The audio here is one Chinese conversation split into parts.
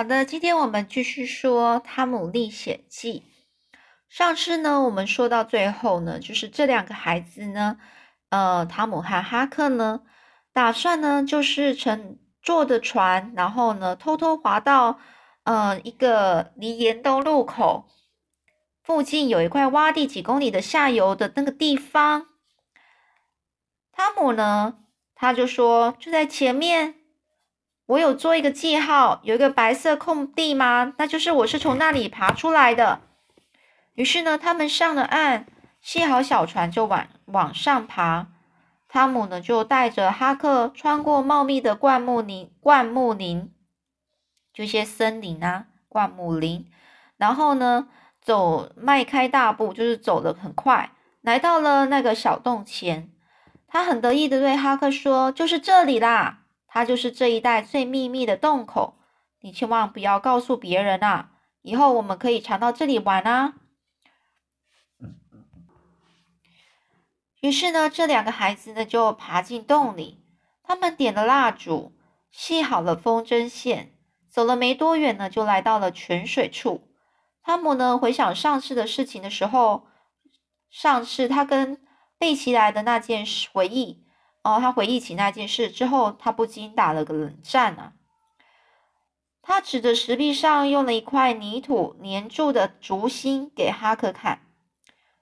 好的，今天我们继续说《汤姆历险记》。上次呢，我们说到最后呢，就是这两个孩子呢，呃，汤姆和哈克呢，打算呢，就是乘坐的船，然后呢，偷偷滑到呃一个离岩洞路口附近有一块洼地几公里的下游的那个地方。汤姆呢，他就说就在前面。我有做一个记号，有一个白色空地吗？那就是我是从那里爬出来的。于是呢，他们上了岸，系好小船就往往上爬。汤姆呢，就带着哈克穿过茂密的灌木林，灌木林，这些森林啊，灌木林。然后呢，走迈开大步，就是走得很快，来到了那个小洞前。他很得意的对哈克说：“就是这里啦。”它就是这一带最秘密的洞口，你千万不要告诉别人啊！以后我们可以常到这里玩啊。于是呢，这两个孩子呢就爬进洞里，他们点了蜡烛，系好了风筝线，走了没多远呢，就来到了泉水处。汤姆呢回想上次的事情的时候，上次他跟贝奇来的那件事回忆。哦，他回忆起那件事之后，他不禁打了个冷战啊。他指着石壁上用了一块泥土粘住的烛芯给哈克看，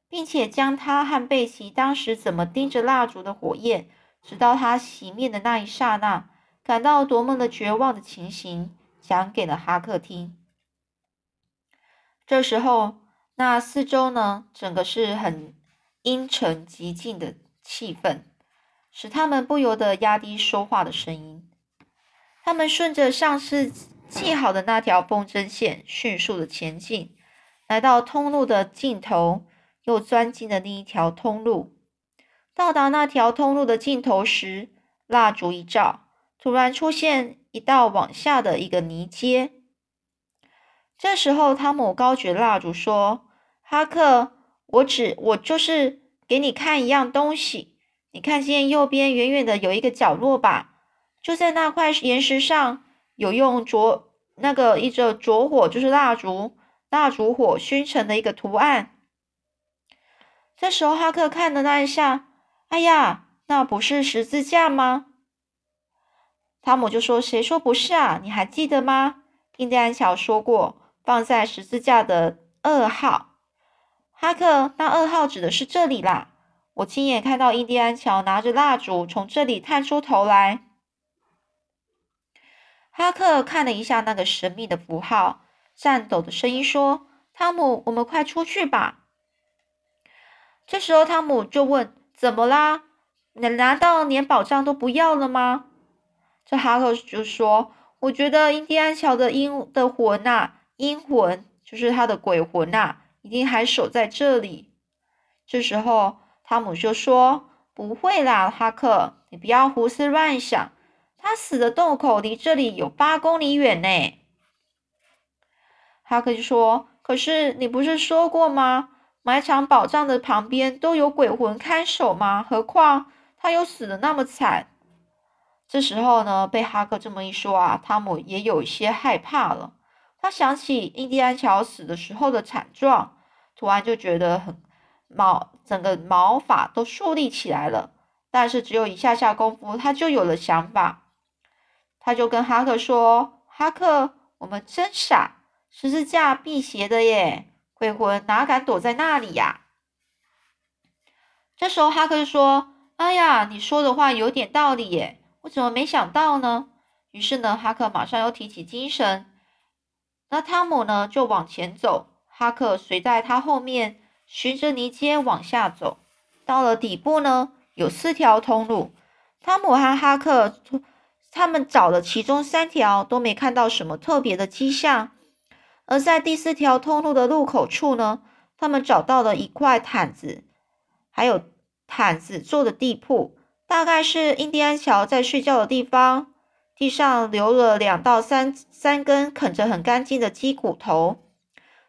并且将他和贝奇当时怎么盯着蜡烛的火焰，直到他熄灭的那一刹那，感到多么的绝望的情形讲给了哈克听。这时候，那四周呢，整个是很阴沉寂静的气氛。使他们不由得压低说话的声音。他们顺着上次系好的那条风筝线迅速的前进，来到通路的尽头，又钻进了另一条通路。到达那条通路的尽头时，蜡烛一照，突然出现一道往下的一个泥阶。这时候，汤姆高举蜡烛说：“哈克，我只我就是给你看一样东西。”你看见右边远远的有一个角落吧？就在那块岩石上有用着那个一着着火，就是蜡烛蜡烛火熏成的一个图案。这时候哈克看了那一下，哎呀，那不是十字架吗？汤姆就说：“谁说不是啊？你还记得吗？印第安乔说过，放在十字架的二号。哈克，那二号指的是这里啦。”我亲眼看到印第安乔拿着蜡烛从这里探出头来。哈克看了一下那个神秘的符号，颤抖的声音说：“汤姆，我们快出去吧。”这时候，汤姆就问：“怎么啦？你难道连宝藏都不要了吗？”这哈克就说：“我觉得印第安乔的阴的魂呐，阴魂就是他的鬼魂呐，一定还守在这里。”这时候。汤姆就说：“不会啦，哈克，你不要胡思乱想。他死的洞口离这里有八公里远呢。”哈克就说：“可是你不是说过吗？埋藏宝藏的旁边都有鬼魂看守吗？何况他又死的那么惨。”这时候呢，被哈克这么一说啊，汤姆也有一些害怕了。他想起印第安乔死的时候的惨状，突然就觉得很。毛整个毛发都竖立起来了，但是只有一下下功夫，他就有了想法。他就跟哈克说：“哈克，我们真傻，十字架辟邪的耶，鬼魂哪敢躲在那里呀？”这时候哈克就说：“哎呀，你说的话有点道理耶，我怎么没想到呢？”于是呢，哈克马上又提起精神。那汤姆呢，就往前走，哈克随在他后面。循着泥阶往下走，到了底部呢，有四条通路。汤姆和哈克他们找了其中三条，都没看到什么特别的迹象。而在第四条通路的入口处呢，他们找到了一块毯子，还有毯子做的地铺，大概是印第安乔在睡觉的地方。地上留了两到三三根啃着很干净的鸡骨头。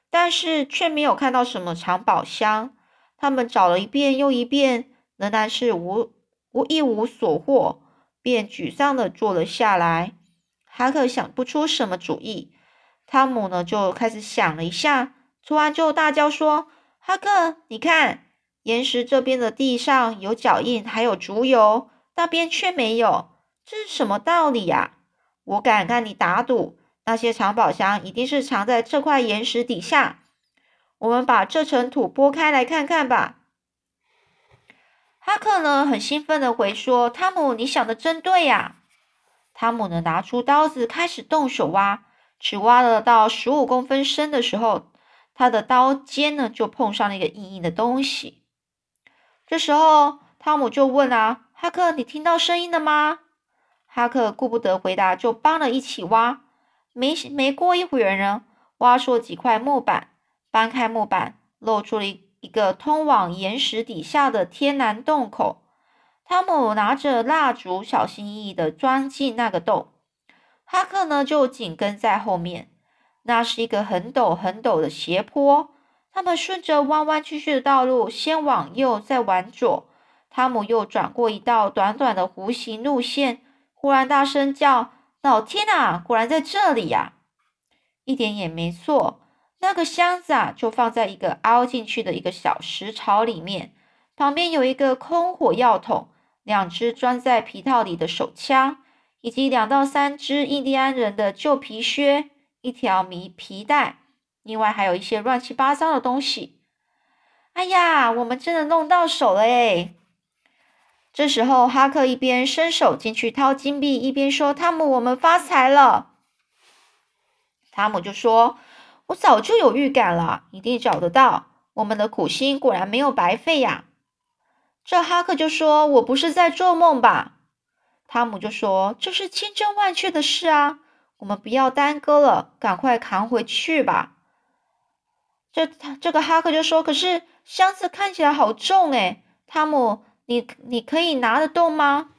但是却没有看到什么藏宝箱，他们找了一遍又一遍，仍然是无无一无所获，便沮丧的坐了下来。哈克想不出什么主意，汤姆呢就开始想了一下，突然就大叫说：“哈克，你看，岩石这边的地上有脚印，还有竹油，那边却没有，这是什么道理呀？我敢跟你打赌，那些藏宝箱一定是藏在这块岩石底下。我们把这层土拨开来看看吧。”哈克呢很兴奋的回说：“汤姆，你想的真对呀！”汤姆呢拿出刀子开始动手挖，只挖了到十五公分深的时候，他的刀尖呢就碰上了一个硬硬的东西。这时候汤姆就问啊：“哈克，你听到声音了吗？”哈克顾不得回答，就帮了一起挖。没没过一会儿呢，挖出了几块木板，搬开木板，露出了一。个通往岩石底下的天然洞口，汤姆拿着蜡烛，小心翼翼地钻进那个洞。哈克呢，就紧跟在后面。那是一个很陡很陡的斜坡，他们顺着弯弯曲曲的道路，先往右，再往左。汤姆又转过一道短短的弧形路线，忽然大声叫：“老天啊！果然在这里呀！”一点也没错。那个箱子啊，就放在一个凹进去的一个小石槽里面，旁边有一个空火药桶，两只装在皮套里的手枪，以及两到三只印第安人的旧皮靴，一条皮皮带，另外还有一些乱七八糟的东西。哎呀，我们真的弄到手了诶这时候，哈克一边伸手进去掏金币，一边说：“汤姆，我们发财了。”汤姆就说。我早就有预感了，一定找得到。我们的苦心果然没有白费呀！这哈克就说：“我不是在做梦吧？”汤姆就说：“这是千真万确的事啊！我们不要耽搁了，赶快扛回去吧。”这这个哈克就说：“可是箱子看起来好重诶，汤姆，你你可以拿得动吗？”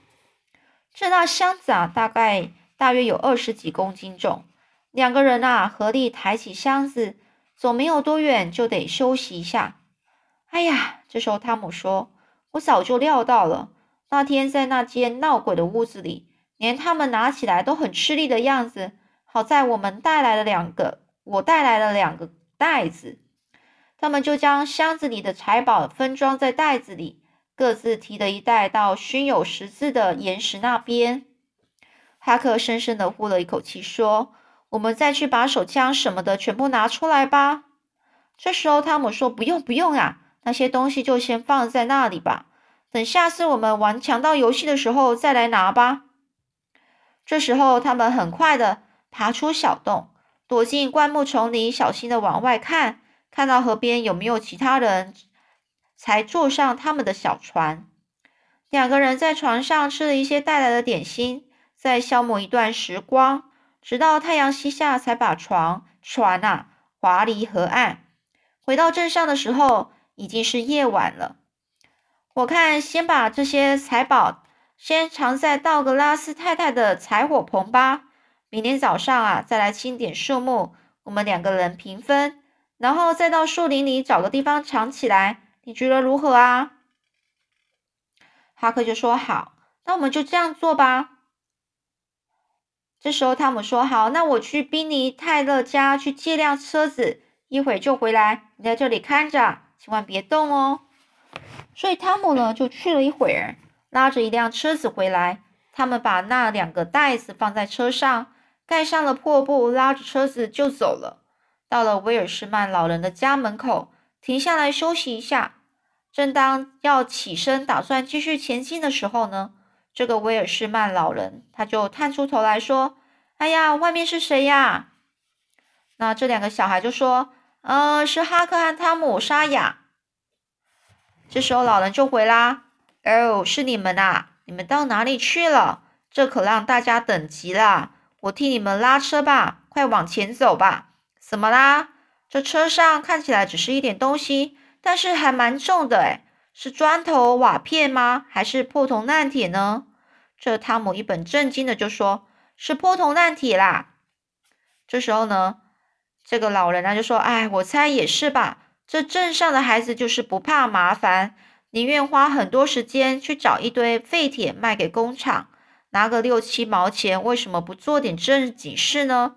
这大箱子啊，大概大约有二十几公斤重。两个人啊，合力抬起箱子，走没有多远就得休息一下。哎呀，这时候汤姆说：“我早就料到了，那天在那间闹鬼的屋子里，连他们拿起来都很吃力的样子。好在我们带来了两个，我带来了两个袋子，他们就将箱子里的财宝分装在袋子里，各自提了一袋到熏有十字的岩石那边。”哈克深深的呼了一口气，说。我们再去把手枪什么的全部拿出来吧。这时候，汤姆说：“不用，不用啊，那些东西就先放在那里吧。等下次我们玩强盗游戏的时候再来拿吧。”这时候，他们很快的爬出小洞，躲进灌木丛里，小心的往外看，看到河边有没有其他人，才坐上他们的小船。两个人在船上吃了一些带来的点心，再消磨一段时光。直到太阳西下，才把船船啊划离河岸。回到镇上的时候，已经是夜晚了。我看先把这些财宝先藏在道格拉斯太太的柴火棚吧。明天早上啊，再来清点树木，我们两个人平分，然后再到树林里找个地方藏起来。你觉得如何啊？哈克就说好，那我们就这样做吧。这时候，汤姆说：“好，那我去宾尼泰勒家去借辆车子，一会儿就回来。你在这里看着，千万别动哦。”所以汤姆呢就去了一会儿，拉着一辆车子回来。他们把那两个袋子放在车上，盖上了破布，拉着车子就走了。到了威尔士曼老人的家门口，停下来休息一下。正当要起身打算继续前进的时候呢。这个威尔士曼老人，他就探出头来说：“哎呀，外面是谁呀？”那这两个小孩就说：“呃，是哈克和汤姆、沙哑。”这时候老人就回啦：“哦，是你们啊！你们到哪里去了？这可让大家等急了。我替你们拉车吧，快往前走吧。怎么啦？这车上看起来只是一点东西，但是还蛮重的诶是砖头、瓦片吗？还是破铜烂铁呢？这汤姆一本正经的就说：“是破铜烂铁啦。”这时候呢，这个老人呢就说：“哎，我猜也是吧。这镇上的孩子就是不怕麻烦，宁愿花很多时间去找一堆废铁卖给工厂，拿个六七毛钱，为什么不做点正经事呢？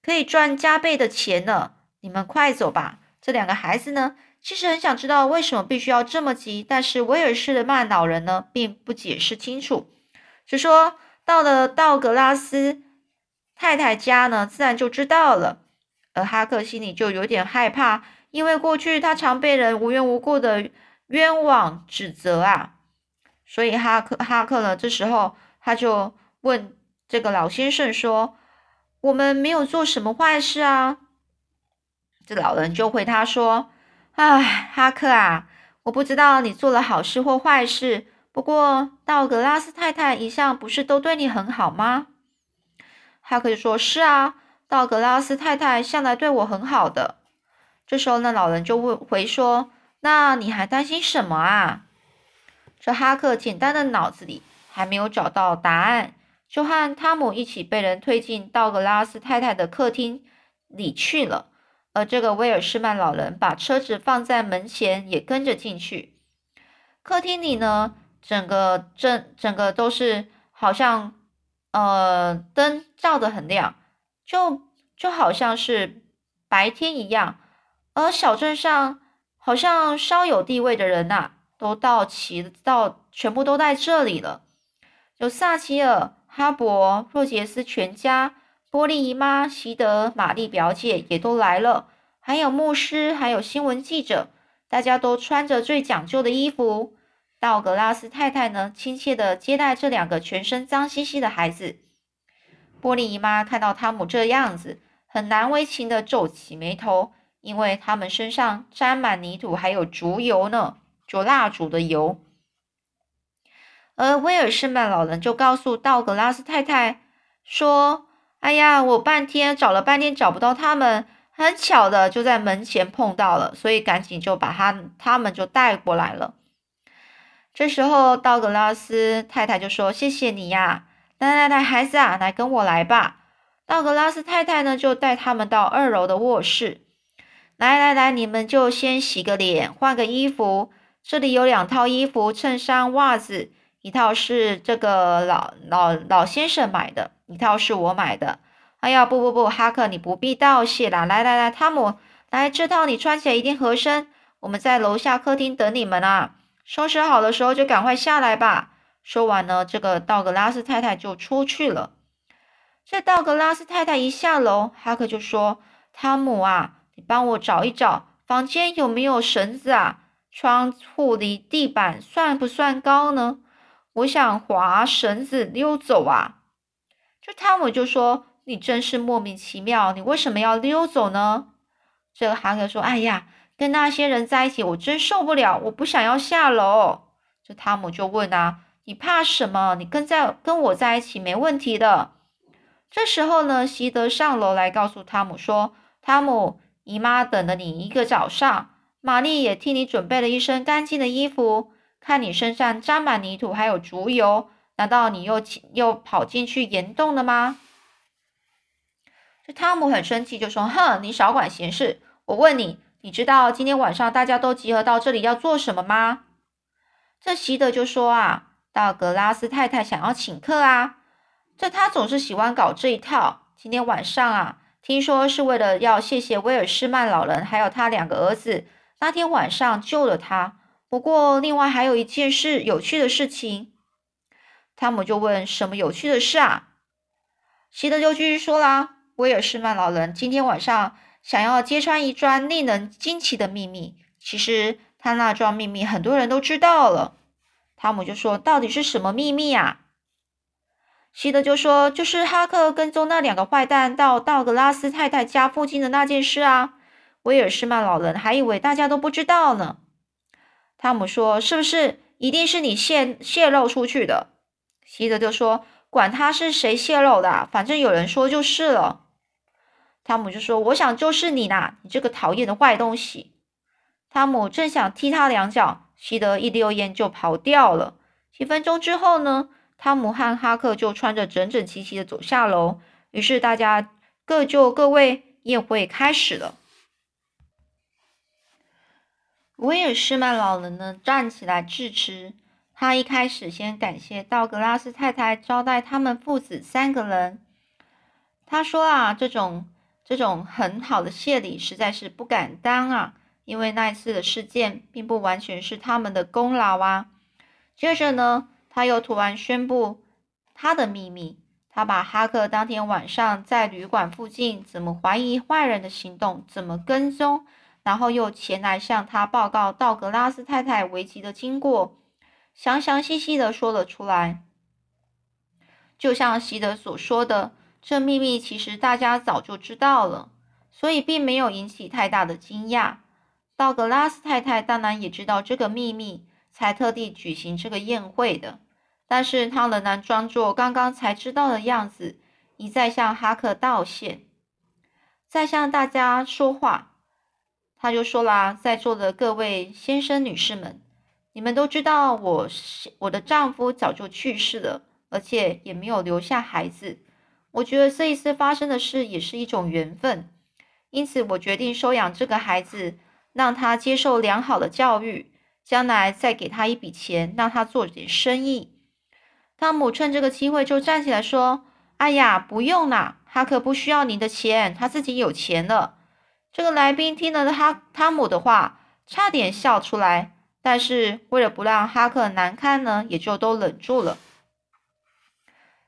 可以赚加倍的钱呢。你们快走吧。这两个孩子呢，其实很想知道为什么必须要这么急，但是威尔士的曼老人呢，并不解释清楚，只说到了道格拉斯太太家呢，自然就知道了。而哈克心里就有点害怕，因为过去他常被人无缘无故的冤枉指责啊。所以哈克哈克呢，这时候他就问这个老先生说：“我们没有做什么坏事啊。”这老人就回他说：“哎，哈克啊，我不知道你做了好事或坏事。不过道格拉斯太太一向不是都对你很好吗？”哈克就说：“是啊，道格拉斯太太向来对我很好的。”这时候那，老人就问回说：“那你还担心什么啊？”这哈克简单的脑子里还没有找到答案，就和汤姆一起被人推进道格拉斯太太的客厅里去了。而这个威尔士曼老人把车子放在门前，也跟着进去。客厅里呢，整个整整个都是好像呃灯照得很亮，就就好像是白天一样。而小镇上好像稍有地位的人呐，都到齐到全部都在这里了。有萨奇尔、哈勃、若杰斯全家。波利姨妈、席德、玛丽表姐也都来了，还有牧师，还有新闻记者，大家都穿着最讲究的衣服。道格拉斯太太呢，亲切的接待这两个全身脏兮兮的孩子。波利姨妈看到汤姆这样子，很难为情的皱起眉头，因为他们身上沾满泥土，还有烛油呢，做蜡烛的油。而威尔士曼老人就告诉道格拉斯太太说。哎呀，我半天找了半天找不到他们，很巧的就在门前碰到了，所以赶紧就把他他们就带过来了。这时候道格拉斯太太就说：“谢谢你呀，来来来，孩子啊，来跟我来吧。”道格拉斯太太呢就带他们到二楼的卧室，来来来，你们就先洗个脸，换个衣服。这里有两套衣服，衬衫、袜子。一套是这个老老老先生买的，一套是我买的。哎呀，不不不，哈克，你不必道谢啦。来来来，汤姆，来这套你穿起来一定合身。我们在楼下客厅等你们啊，收拾好的时候就赶快下来吧。说完呢，这个道格拉斯太太就出去了。这道格拉斯太太一下楼，哈克就说：“汤姆啊，你帮我找一找房间有没有绳子啊？窗户离地板算不算高呢？”我想划绳子溜走啊！这汤姆就说：“你真是莫名其妙，你为什么要溜走呢？”这个哈克说：“哎呀，跟那些人在一起，我真受不了，我不想要下楼。”这汤姆就问啊：“你怕什么？你跟在跟我在一起没问题的。”这时候呢，席德上楼来告诉汤姆说：“汤姆，姨妈等了你一个早上，玛丽也替你准备了一身干净的衣服。”看你身上沾满泥土，还有竹油，难道你又又跑进去岩洞了吗？这汤姆很生气，就说：“哼，你少管闲事！我问你，你知道今天晚上大家都集合到这里要做什么吗？”这席德就说：“啊，道格拉斯太太想要请客啊！这他总是喜欢搞这一套。今天晚上啊，听说是为了要谢谢威尔士曼老人，还有他两个儿子，那天晚上救了他。”不过，另外还有一件事，有趣的事情。汤姆就问：“什么有趣的事啊？”希德就继续说啦：“威尔士曼老人今天晚上想要揭穿一桩令人惊奇的秘密。其实他那桩秘密很多人都知道了。”汤姆就说：“到底是什么秘密啊？”希德就说：“就是哈克跟踪那两个坏蛋到道格拉斯太太家附近的那件事啊。”威尔士曼老人还以为大家都不知道呢。汤姆说：“是不是一定是你泄泄露出去的？”希德就说：“管他是谁泄露的，反正有人说就是了。”汤姆就说：“我想就是你啦，你这个讨厌的坏东西！”汤姆正想踢他两脚，希德一溜烟就跑掉了。几分钟之后呢，汤姆和哈克就穿着整整齐齐的走下楼。于是大家各就各位，宴会开始了。威尔士曼老人呢，站起来致辞。他一开始先感谢道格拉斯太太招待他们父子三个人。他说啊，这种这种很好的谢礼实在是不敢当啊，因为那一次的事件并不完全是他们的功劳啊。接着呢，他又突然宣布他的秘密，他把哈克当天晚上在旅馆附近怎么怀疑坏人的行动，怎么跟踪，然后又前来向他报告道格拉斯太太危机的经过，详详细细的说了出来。就像席德所说的。这秘密其实大家早就知道了，所以并没有引起太大的惊讶。道格拉斯太太当然也知道这个秘密，才特地举行这个宴会的。但是她仍然装作刚刚才知道的样子，一再向哈克道歉，再向大家说话。他就说啦：“在座的各位先生、女士们，你们都知道我是我的丈夫早就去世了，而且也没有留下孩子。”我觉得这一次发生的事也是一种缘分，因此我决定收养这个孩子，让他接受良好的教育，将来再给他一笔钱，让他做点生意。汤姆趁这个机会就站起来说：“哎呀，不用啦，哈克不需要你的钱，他自己有钱了。”这个来宾听了哈汤姆的话，差点笑出来，但是为了不让哈克难堪呢，也就都忍住了。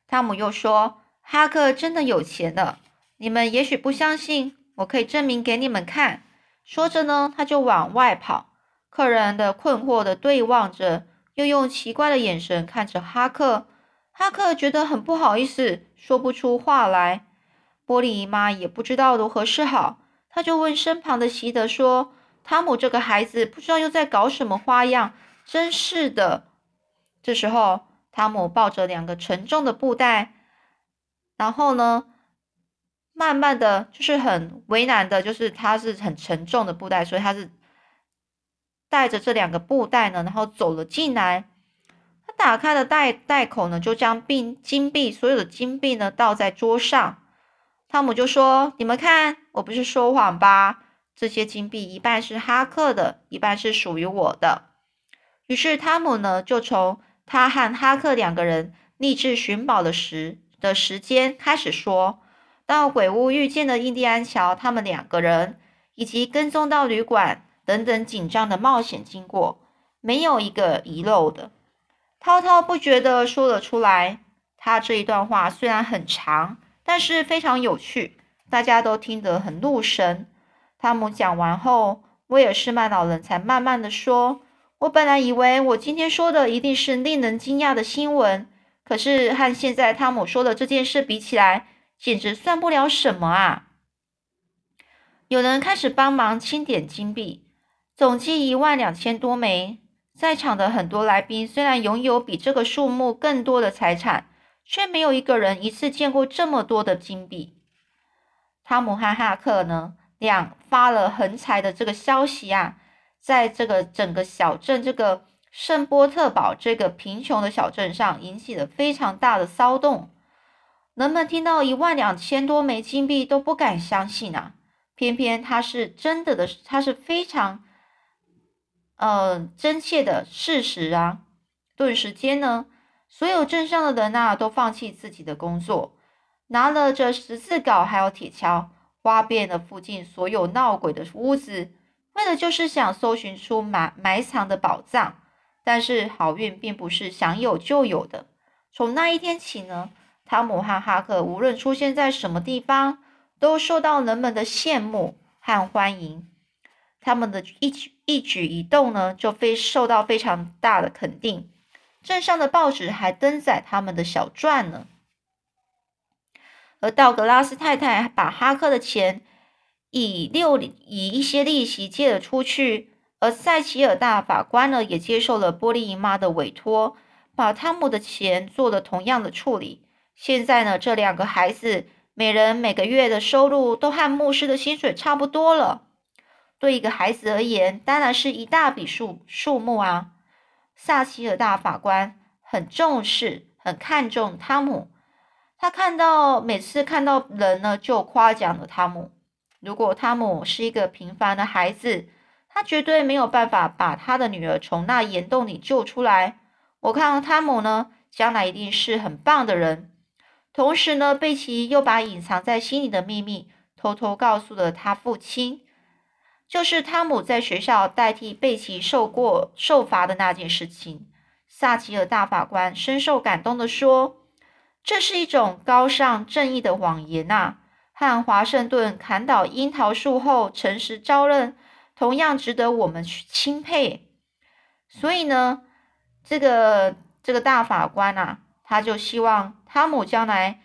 汤姆又说。哈克真的有钱了，你们也许不相信，我可以证明给你们看。说着呢，他就往外跑。客人的困惑的对望着，又用奇怪的眼神看着哈克。哈克觉得很不好意思，说不出话来。玻璃姨妈也不知道如何是好，他就问身旁的席德说：“汤姆这个孩子不知道又在搞什么花样，真是的。”这时候，汤姆抱着两个沉重的布袋。然后呢，慢慢的就是很为难的，就是他是很沉重的布袋，所以他是带着这两个布袋呢，然后走了进来。他打开了袋袋口呢，就将币金币所有的金币呢倒在桌上。汤姆就说：“你们看，我不是说谎吧？这些金币一半是哈克的，一半是属于我的。”于是汤姆呢，就从他和哈克两个人立志寻宝的时。的时间开始说到鬼屋遇见了印第安乔，他们两个人以及跟踪到旅馆等等紧张的冒险经过，没有一个遗漏的，滔滔不绝的说了出来。他这一段话虽然很长，但是非常有趣，大家都听得很入神。汤姆讲完后，威尔士曼老人才慢慢的说：“我本来以为我今天说的一定是令人惊讶的新闻。”可是和现在汤姆说的这件事比起来，简直算不了什么啊！有人开始帮忙清点金币，总计一万两千多枚。在场的很多来宾虽然拥有比这个数目更多的财产，却没有一个人一次见过这么多的金币。汤姆和哈克呢，两发了横财的这个消息啊，在这个整个小镇这个。圣波特堡这个贫穷的小镇上引起了非常大的骚动，人们听到一万两千多枚金币都不敢相信啊！偏偏它是真的的，它是非常，呃，真切的事实啊！顿时间呢，所有镇上的人啊都放弃自己的工作，拿了这十字镐还有铁锹，挖遍了附近所有闹鬼的屋子，为的就是想搜寻出埋埋藏的宝藏。但是好运并不是想有就有的。从那一天起呢，汤姆和哈克无论出现在什么地方，都受到人们的羡慕和欢迎。他们的一举一举一动呢，就非受到非常大的肯定。镇上的报纸还登载他们的小传呢。而道格拉斯太太把哈克的钱以六以一些利息借了出去。而塞奇尔大法官呢，也接受了波利姨妈的委托，把汤姆的钱做了同样的处理。现在呢，这两个孩子每人每个月的收入都和牧师的薪水差不多了。对一个孩子而言，当然是一大笔数数目啊。萨奇尔大法官很重视、很看重汤姆，他看到每次看到人呢，就夸奖了汤姆。如果汤姆是一个平凡的孩子，他绝对没有办法把他的女儿从那岩洞里救出来。我看汤姆呢，将来一定是很棒的人。同时呢，贝奇又把隐藏在心里的秘密偷偷告诉了他父亲，就是汤姆在学校代替贝奇受过受罚的那件事情。萨奇尔大法官深受感动地说：“这是一种高尚正义的谎言呐，和华盛顿砍倒樱桃树后诚实招认，同样值得我们去钦佩。所以呢，这个这个大法官啊，他就希望汤姆将来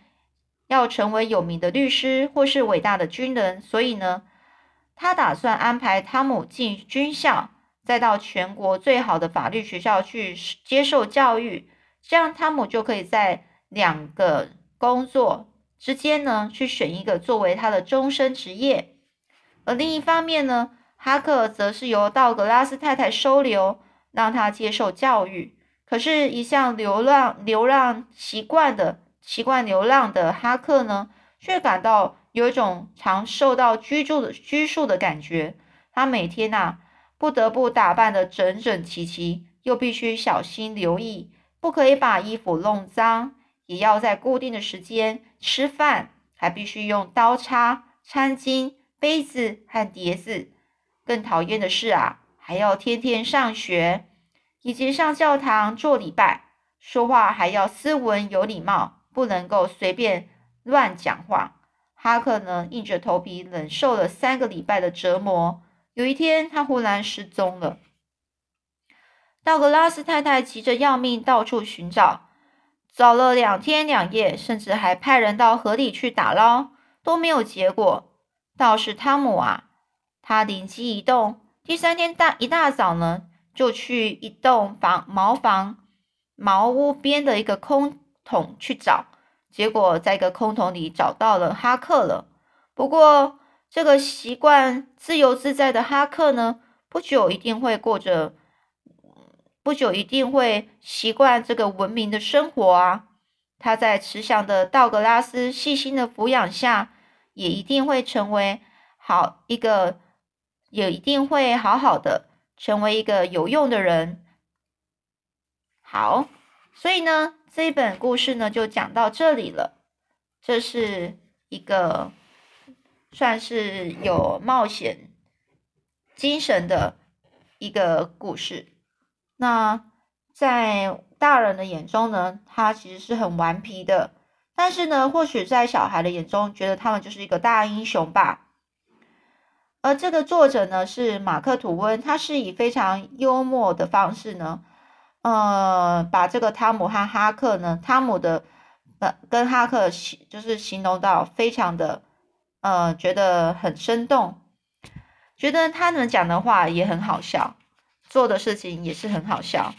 要成为有名的律师或是伟大的军人。所以呢，他打算安排汤姆进军校。”再到全国最好的法律学校去接受教育，这样汤姆就可以在两个工作之间呢，去选一个作为他的终身职业。而另一方面呢，哈克则是由道格拉斯太太收留，让他接受教育。可是，一向流浪流浪习惯的习惯流浪的哈克呢，却感到有一种常受到居住的拘束的感觉。他每天呐。不得不打扮得整整齐齐，又必须小心留意，不可以把衣服弄脏，也要在固定的时间吃饭，还必须用刀叉、餐巾、杯子和碟子。更讨厌的是啊，还要天天上学，以及上教堂做礼拜，说话还要斯文有礼貌，不能够随便乱讲话。哈克呢，硬着头皮忍受了三个礼拜的折磨。有一天，他忽然失踪了。道格拉斯太太急着要命，到处寻找，找了两天两夜，甚至还派人到河里去打捞，都没有结果。倒是汤姆啊，他灵机一动，第三天大一大早呢，就去一栋房茅房茅屋边的一个空桶去找，结果在一个空桶里找到了哈克了。不过，这个习惯自由自在的哈克呢，不久一定会过着，不久一定会习惯这个文明的生活啊。他在慈祥的道格拉斯细心的抚养下，也一定会成为好一个，也一定会好好的成为一个有用的人。好，所以呢，这一本故事呢就讲到这里了。这是一个。算是有冒险精神的一个故事。那在大人的眼中呢，他其实是很顽皮的。但是呢，或许在小孩的眼中，觉得他们就是一个大英雄吧。而这个作者呢，是马克吐温，他是以非常幽默的方式呢，呃，把这个汤姆和哈克呢，汤姆的呃跟哈克形就是形容到非常的。呃，觉得很生动，觉得他们讲的话也很好笑，做的事情也是很好笑。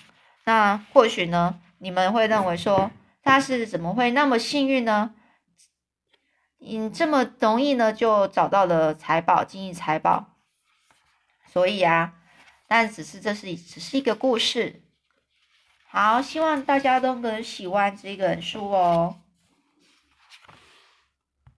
那或许呢，你们会认为说他是怎么会那么幸运呢？嗯，这么容易呢就找到了财宝，金银财宝。所以啊，但只是这是只是一个故事。好，希望大家都能喜欢这本书哦。